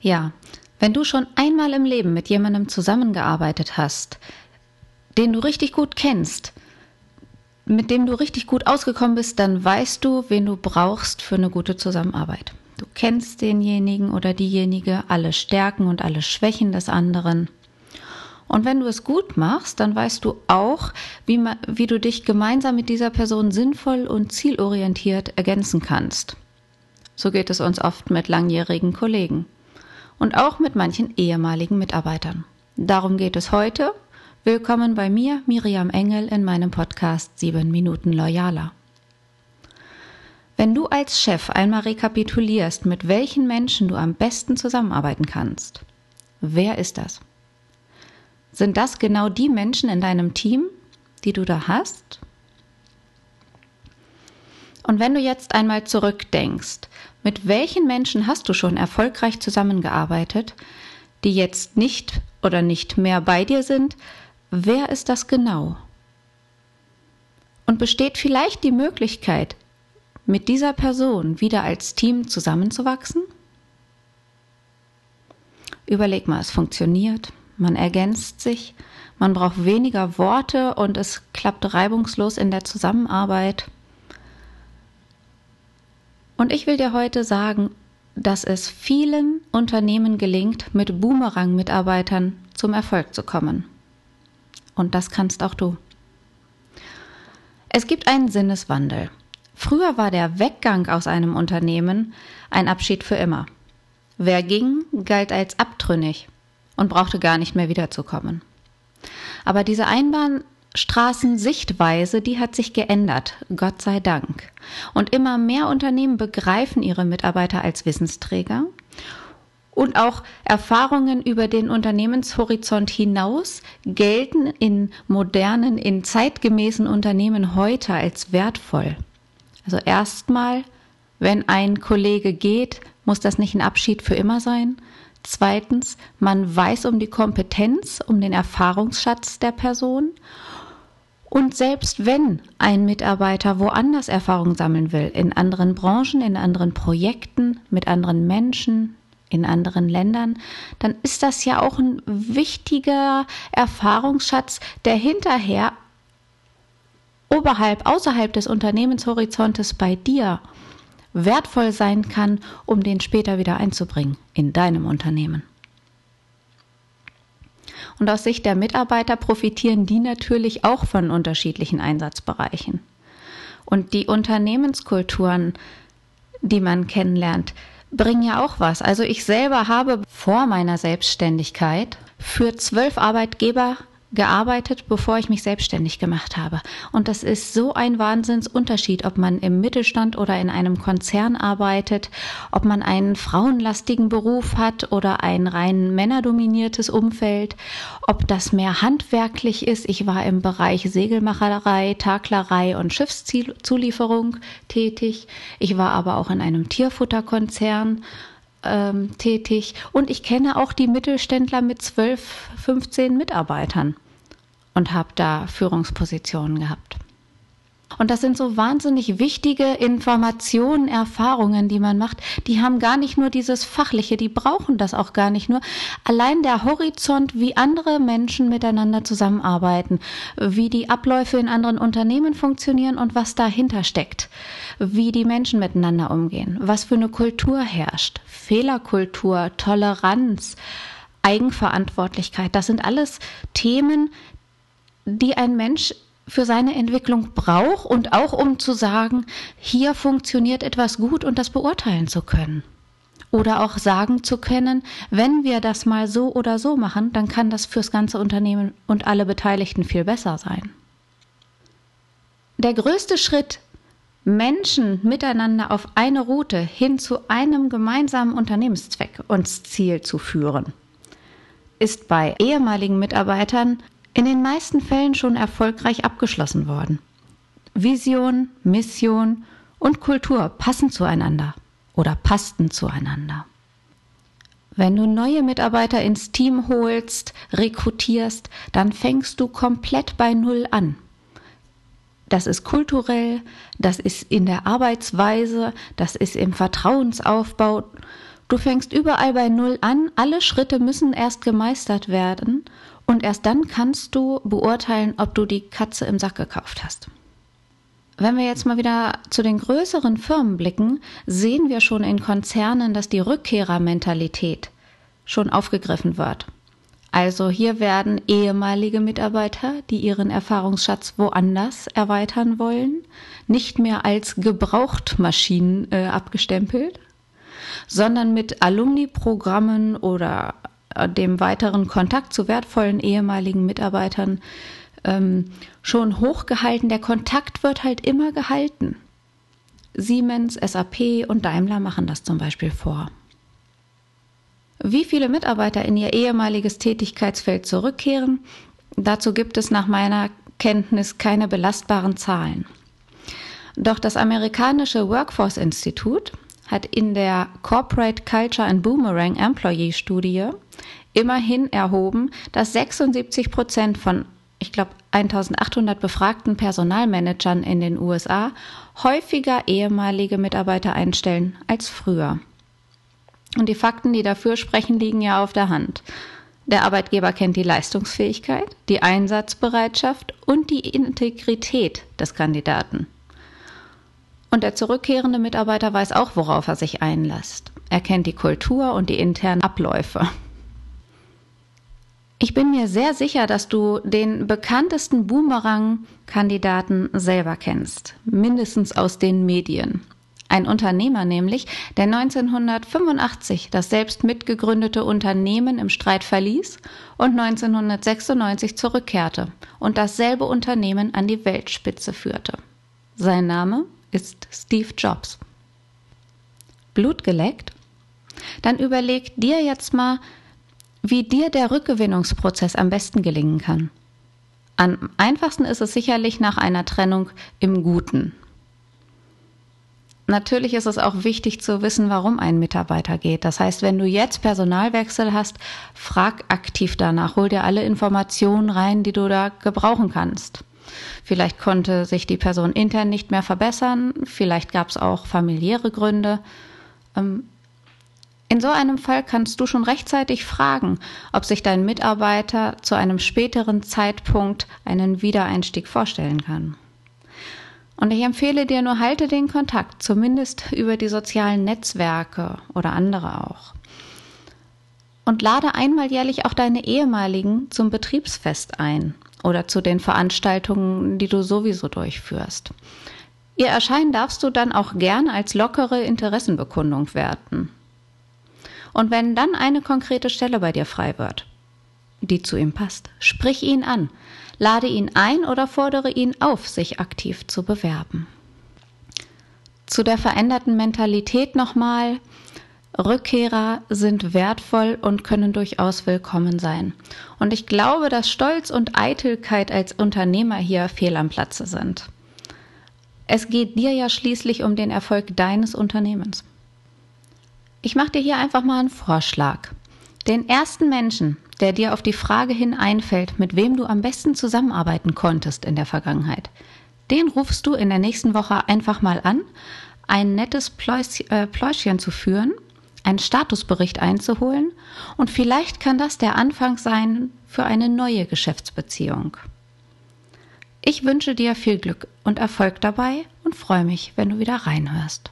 Ja, wenn du schon einmal im Leben mit jemandem zusammengearbeitet hast, den du richtig gut kennst, mit dem du richtig gut ausgekommen bist, dann weißt du, wen du brauchst für eine gute Zusammenarbeit. Du kennst denjenigen oder diejenige, alle Stärken und alle Schwächen des anderen. Und wenn du es gut machst, dann weißt du auch, wie, wie du dich gemeinsam mit dieser Person sinnvoll und zielorientiert ergänzen kannst. So geht es uns oft mit langjährigen Kollegen und auch mit manchen ehemaligen Mitarbeitern. Darum geht es heute. Willkommen bei mir, Miriam Engel, in meinem Podcast 7 Minuten Loyaler. Wenn du als Chef einmal rekapitulierst, mit welchen Menschen du am besten zusammenarbeiten kannst, wer ist das? Sind das genau die Menschen in deinem Team, die du da hast? Und wenn du jetzt einmal zurückdenkst, mit welchen Menschen hast du schon erfolgreich zusammengearbeitet, die jetzt nicht oder nicht mehr bei dir sind? Wer ist das genau? Und besteht vielleicht die Möglichkeit, mit dieser Person wieder als Team zusammenzuwachsen? Überleg mal, es funktioniert, man ergänzt sich, man braucht weniger Worte und es klappt reibungslos in der Zusammenarbeit. Und ich will dir heute sagen, dass es vielen Unternehmen gelingt, mit Boomerang-Mitarbeitern zum Erfolg zu kommen. Und das kannst auch du. Es gibt einen Sinneswandel. Früher war der Weggang aus einem Unternehmen ein Abschied für immer. Wer ging, galt als abtrünnig und brauchte gar nicht mehr wiederzukommen. Aber diese Einbahn Straßensichtweise, die hat sich geändert, Gott sei Dank. Und immer mehr Unternehmen begreifen ihre Mitarbeiter als Wissensträger. Und auch Erfahrungen über den Unternehmenshorizont hinaus gelten in modernen, in zeitgemäßen Unternehmen heute als wertvoll. Also erstmal, wenn ein Kollege geht, muss das nicht ein Abschied für immer sein. Zweitens, man weiß um die Kompetenz, um den Erfahrungsschatz der Person. Und selbst wenn ein Mitarbeiter woanders Erfahrung sammeln will, in anderen Branchen, in anderen Projekten, mit anderen Menschen, in anderen Ländern, dann ist das ja auch ein wichtiger Erfahrungsschatz, der hinterher oberhalb, außerhalb des Unternehmenshorizontes bei dir wertvoll sein kann, um den später wieder einzubringen in deinem Unternehmen. Und aus Sicht der Mitarbeiter profitieren die natürlich auch von unterschiedlichen Einsatzbereichen. Und die Unternehmenskulturen, die man kennenlernt, bringen ja auch was. Also ich selber habe vor meiner Selbstständigkeit für zwölf Arbeitgeber gearbeitet, bevor ich mich selbstständig gemacht habe. Und das ist so ein Wahnsinnsunterschied, ob man im Mittelstand oder in einem Konzern arbeitet, ob man einen frauenlastigen Beruf hat oder ein rein männerdominiertes Umfeld, ob das mehr handwerklich ist. Ich war im Bereich Segelmacherei, Taklerei und Schiffszulieferung tätig. Ich war aber auch in einem Tierfutterkonzern ähm, tätig und ich kenne auch die Mittelständler mit 12, 15 Mitarbeitern und habe da Führungspositionen gehabt. Und das sind so wahnsinnig wichtige Informationen, Erfahrungen, die man macht. Die haben gar nicht nur dieses Fachliche, die brauchen das auch gar nicht nur. Allein der Horizont, wie andere Menschen miteinander zusammenarbeiten, wie die Abläufe in anderen Unternehmen funktionieren und was dahinter steckt, wie die Menschen miteinander umgehen, was für eine Kultur herrscht, Fehlerkultur, Toleranz, Eigenverantwortlichkeit. Das sind alles Themen, die ein Mensch für seine Entwicklung braucht und auch um zu sagen, hier funktioniert etwas gut und das beurteilen zu können. Oder auch sagen zu können, wenn wir das mal so oder so machen, dann kann das fürs ganze Unternehmen und alle Beteiligten viel besser sein. Der größte Schritt, Menschen miteinander auf eine Route hin zu einem gemeinsamen Unternehmenszweck und Ziel zu führen, ist bei ehemaligen Mitarbeitern in den meisten Fällen schon erfolgreich abgeschlossen worden. Vision, Mission und Kultur passen zueinander oder passten zueinander. Wenn du neue Mitarbeiter ins Team holst, rekrutierst, dann fängst du komplett bei Null an. Das ist kulturell, das ist in der Arbeitsweise, das ist im Vertrauensaufbau Du fängst überall bei Null an, alle Schritte müssen erst gemeistert werden und erst dann kannst du beurteilen, ob du die Katze im Sack gekauft hast. Wenn wir jetzt mal wieder zu den größeren Firmen blicken, sehen wir schon in Konzernen, dass die Rückkehrermentalität schon aufgegriffen wird. Also hier werden ehemalige Mitarbeiter, die ihren Erfahrungsschatz woanders erweitern wollen, nicht mehr als Gebrauchtmaschinen äh, abgestempelt, sondern mit Alumni-Programmen oder dem weiteren Kontakt zu wertvollen ehemaligen Mitarbeitern ähm, schon hochgehalten. Der Kontakt wird halt immer gehalten. Siemens, SAP und Daimler machen das zum Beispiel vor. Wie viele Mitarbeiter in ihr ehemaliges Tätigkeitsfeld zurückkehren, dazu gibt es nach meiner Kenntnis keine belastbaren Zahlen. Doch das amerikanische Workforce Institute hat in der Corporate Culture and Boomerang Employee Studie immerhin erhoben, dass 76 Prozent von, ich glaube, 1800 befragten Personalmanagern in den USA häufiger ehemalige Mitarbeiter einstellen als früher. Und die Fakten, die dafür sprechen, liegen ja auf der Hand. Der Arbeitgeber kennt die Leistungsfähigkeit, die Einsatzbereitschaft und die Integrität des Kandidaten. Und der zurückkehrende Mitarbeiter weiß auch, worauf er sich einlässt. Er kennt die Kultur und die internen Abläufe. Ich bin mir sehr sicher, dass du den bekanntesten Boomerang-Kandidaten selber kennst, mindestens aus den Medien. Ein Unternehmer nämlich, der 1985 das selbst mitgegründete Unternehmen im Streit verließ und 1996 zurückkehrte und dasselbe Unternehmen an die Weltspitze führte. Sein Name ist Steve Jobs. Blut geleckt? Dann überleg dir jetzt mal, wie dir der Rückgewinnungsprozess am besten gelingen kann. Am einfachsten ist es sicherlich nach einer Trennung im Guten. Natürlich ist es auch wichtig zu wissen, warum ein Mitarbeiter geht. Das heißt, wenn du jetzt Personalwechsel hast, frag aktiv danach, hol dir alle Informationen rein, die du da gebrauchen kannst. Vielleicht konnte sich die Person intern nicht mehr verbessern, vielleicht gab es auch familiäre Gründe. In so einem Fall kannst du schon rechtzeitig fragen, ob sich dein Mitarbeiter zu einem späteren Zeitpunkt einen Wiedereinstieg vorstellen kann. Und ich empfehle dir nur, halte den Kontakt, zumindest über die sozialen Netzwerke oder andere auch. Und lade einmal jährlich auch deine ehemaligen zum Betriebsfest ein oder zu den Veranstaltungen, die du sowieso durchführst. Ihr Erscheinen darfst du dann auch gerne als lockere Interessenbekundung werten. Und wenn dann eine konkrete Stelle bei dir frei wird, die zu ihm passt, sprich ihn an. Lade ihn ein oder fordere ihn auf, sich aktiv zu bewerben. Zu der veränderten Mentalität nochmal. Rückkehrer sind wertvoll und können durchaus willkommen sein. Und ich glaube, dass Stolz und Eitelkeit als Unternehmer hier fehl am Platze sind. Es geht dir ja schließlich um den Erfolg deines Unternehmens. Ich mache dir hier einfach mal einen Vorschlag. Den ersten Menschen, der dir auf die Frage hin einfällt, mit wem du am besten zusammenarbeiten konntest in der Vergangenheit, den rufst du in der nächsten Woche einfach mal an, ein nettes äh, Pläuschen zu führen, einen Statusbericht einzuholen und vielleicht kann das der Anfang sein für eine neue Geschäftsbeziehung. Ich wünsche dir viel Glück und Erfolg dabei und freue mich, wenn du wieder reinhörst.